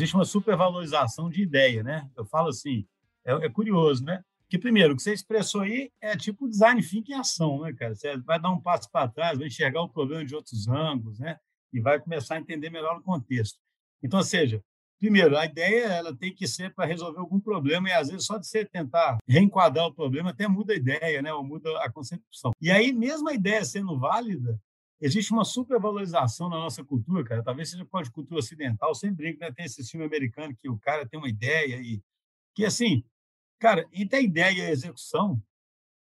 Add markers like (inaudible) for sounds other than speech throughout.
existe uma supervalorização de ideia, né? Eu falo assim, é, é curioso, né? Que primeiro, o que você expressou aí é tipo design thinking em ação, né, cara? Você vai dar um passo para trás, vai enxergar o problema de outros ângulos, né? E vai começar a entender melhor o contexto. Então, ou seja, primeiro, a ideia ela tem que ser para resolver algum problema e às vezes só de você tentar reenquadrar o problema até muda a ideia, né? Ou muda a concepção. E aí, mesmo a ideia sendo válida, existe uma supervalorização na nossa cultura, cara. Talvez seja por cultura ocidental. Sempre brinco, né? Tem esse filme americano que o cara tem uma ideia e que assim, cara, entre a ideia e a execução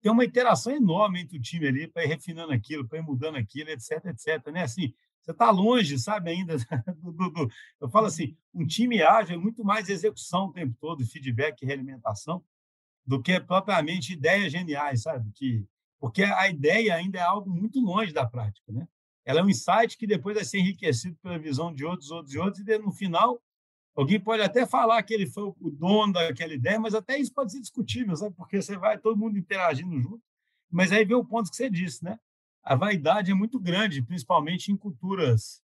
tem uma interação enorme entre o time ali para ir refinando aquilo, para ir mudando aquilo, etc, etc, né? Assim, você está longe, sabe, ainda (laughs) do, do, do, Eu falo assim, um time ágil é muito mais execução o tempo todo, feedback e realimentação, do que propriamente ideias geniais, sabe? Que porque a ideia ainda é algo muito longe da prática, né? Ela é um insight que depois vai ser enriquecido pela visão de outros, outros e outros, e no final alguém pode até falar que ele foi o dono daquela ideia, mas até isso pode ser discutível, sabe? Porque você vai todo mundo interagindo junto, mas aí vem o ponto que você disse, né? A vaidade é muito grande, principalmente em culturas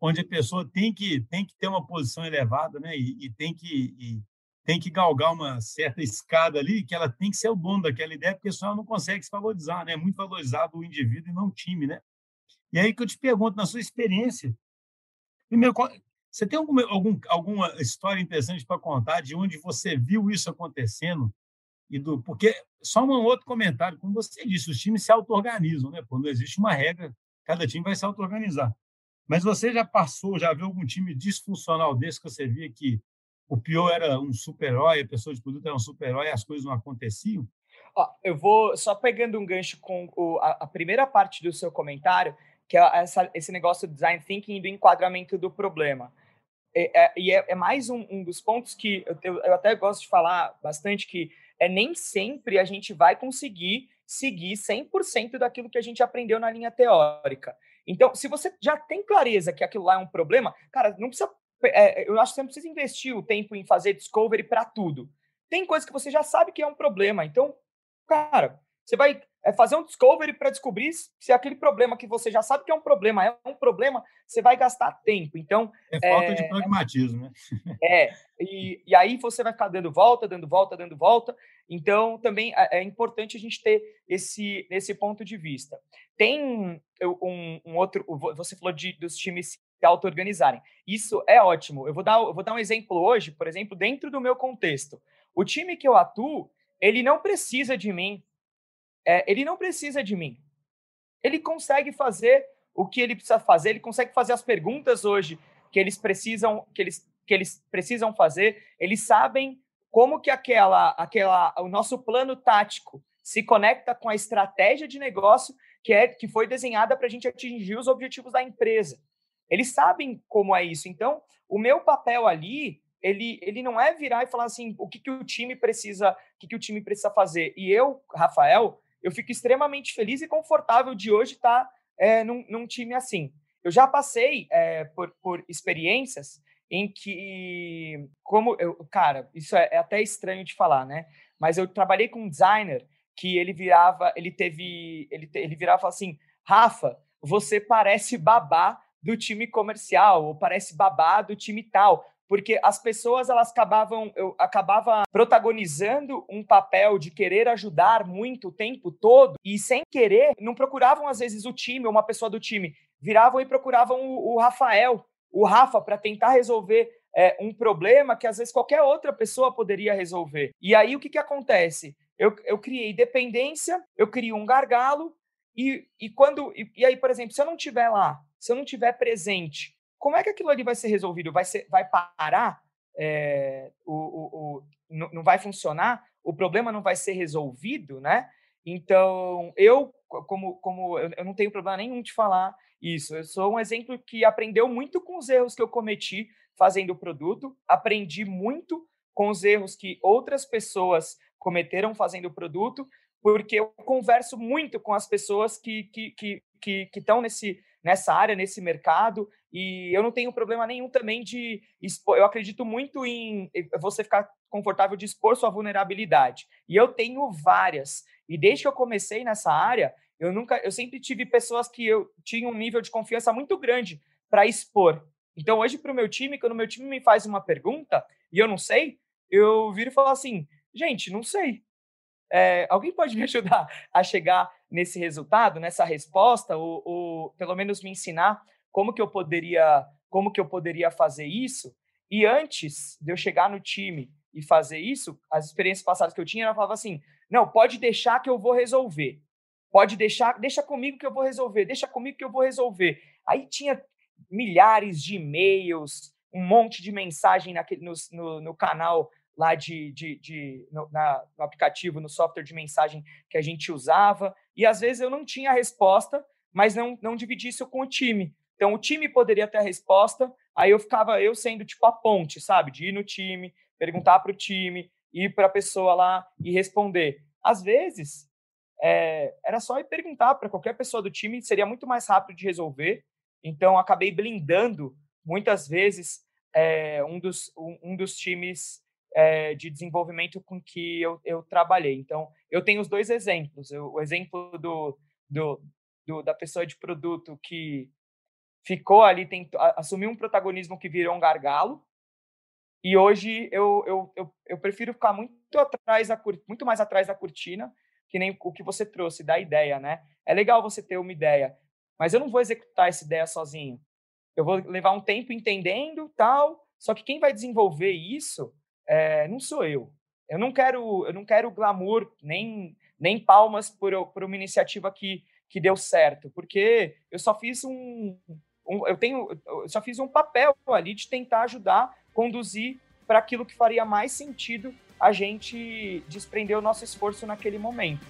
onde a pessoa tem que tem que ter uma posição elevada, né? E, e tem que e, tem que galgar uma certa escada ali, que ela tem que ser o dono daquela ideia, porque senão ela não consegue se valorizar, né? É muito valorizado o indivíduo e não o time, né? E aí que eu te pergunto, na sua experiência, primeiro, você tem alguma, algum, alguma história interessante para contar de onde você viu isso acontecendo? E do, porque, só um outro comentário, como você disse, os times se auto-organizam, né? Quando existe uma regra, cada time vai se auto-organizar. Mas você já passou, já viu algum time disfuncional desse que você via que o pior era um super-herói, a pessoa de produto era um super-herói as coisas não aconteciam? Ó, eu vou só pegando um gancho com o, a, a, primeira parte do seu comentário, que é essa, esse negócio do design thinking e do enquadramento do problema. É, é, e é, é, mais um, um, dos pontos que eu, eu, eu, até gosto de falar bastante, que é nem sempre a gente vai conseguir seguir 100% daquilo que a gente aprendeu na linha teórica. Então, se você já tem clareza que aquilo lá é um problema, cara, não precisa é, eu acho que você não precisa investir o tempo em fazer discovery para tudo. Tem coisas que você já sabe que é um problema. Então, cara, você vai é, fazer um discovery para descobrir se aquele problema que você já sabe que é um problema é um problema, você vai gastar tempo. Então. É falta é, de pragmatismo, né? (laughs) É, e, e aí você vai ficar dando volta, dando volta, dando volta. Então, também é, é importante a gente ter esse, esse ponto de vista. Tem um, um outro. Você falou de, dos times se auto-organizarem. Isso é ótimo. Eu vou, dar, eu vou dar um exemplo hoje, por exemplo, dentro do meu contexto. O time que eu atuo, ele não precisa de mim. É, ele não precisa de mim. Ele consegue fazer o que ele precisa fazer, ele consegue fazer as perguntas hoje que eles precisam, que eles, que eles precisam fazer. Eles sabem como que aquela, aquela, o nosso plano tático se conecta com a estratégia de negócio que, é, que foi desenhada para a gente atingir os objetivos da empresa. Eles sabem como é isso. Então, o meu papel ali, ele, ele não é virar e falar assim, o que, que o time precisa, o que, que o time precisa fazer. E eu, Rafael, eu fico extremamente feliz e confortável de hoje estar é, num, num time assim. Eu já passei é, por, por experiências em que, como eu, cara, isso é, é, até estranho de falar, né? Mas eu trabalhei com um designer que ele virava, ele teve, ele, ele virava assim, Rafa, você parece babá do time comercial, ou parece babá do time tal, porque as pessoas elas acabavam, eu acabava protagonizando um papel de querer ajudar muito o tempo todo e sem querer não procuravam às vezes o time ou uma pessoa do time, viravam e procuravam o, o Rafael, o Rafa para tentar resolver é, um problema que às vezes qualquer outra pessoa poderia resolver. E aí o que que acontece? Eu, eu criei dependência, eu crio um gargalo e, e quando e, e aí por exemplo se eu não tiver lá se eu não tiver presente, como é que aquilo ali vai ser resolvido? Vai, ser, vai parar? É, o, o, o, não, não vai funcionar? O problema não vai ser resolvido, né? Então, eu, como, como eu não tenho problema nenhum de falar isso, eu sou um exemplo que aprendeu muito com os erros que eu cometi fazendo o produto, aprendi muito com os erros que outras pessoas cometeram fazendo o produto, porque eu converso muito com as pessoas que estão que, que, que, que nesse, nessa área, nesse mercado, e eu não tenho problema nenhum também de expor, eu acredito muito em você ficar confortável de expor sua vulnerabilidade. E eu tenho várias. E desde que eu comecei nessa área, eu nunca, eu sempre tive pessoas que eu tinha um nível de confiança muito grande para expor. Então, hoje, para o meu time, quando o meu time me faz uma pergunta e eu não sei, eu viro e falo assim: gente, não sei. É, alguém pode me (laughs) ajudar a chegar nesse resultado, nessa resposta, ou, ou, pelo menos me ensinar como que eu poderia, como que eu poderia fazer isso? E antes de eu chegar no time e fazer isso, as experiências passadas que eu tinha, eu falava assim: não, pode deixar que eu vou resolver. Pode deixar, deixa comigo que eu vou resolver, deixa comigo que eu vou resolver. Aí tinha milhares de e-mails, um monte de mensagem naquele, no, no, no canal lá de, de, de no, na, no, aplicativo, no software de mensagem que a gente usava, e às vezes eu não tinha a resposta, mas não, não dividi isso com o time. Então o time poderia ter a resposta, aí eu ficava eu sendo tipo a ponte, sabe? De ir no time, perguntar para o time, ir para a pessoa lá e responder. Às vezes, é, era só ir perguntar para qualquer pessoa do time, seria muito mais rápido de resolver. Então, acabei blindando muitas vezes é, um, dos, um, um dos times é, de desenvolvimento com que eu, eu trabalhei. Então, eu tenho os dois exemplos. Eu, o exemplo do, do, do, da pessoa de produto que ficou ali, tentou, assumiu um protagonismo que virou um gargalo, e hoje eu, eu, eu, eu prefiro ficar muito atrás da, muito mais atrás da cortina, que nem o que você trouxe da ideia, né? É legal você ter uma ideia, mas eu não vou executar essa ideia sozinho. Eu vou levar um tempo entendendo tal. Só que quem vai desenvolver isso é, não sou eu. Eu não quero, eu não quero glamour nem nem palmas por, por uma iniciativa que, que deu certo, porque eu só fiz um, um eu tenho, eu só fiz um papel ali de tentar ajudar, conduzir para aquilo que faria mais sentido a gente desprender o nosso esforço naquele momento.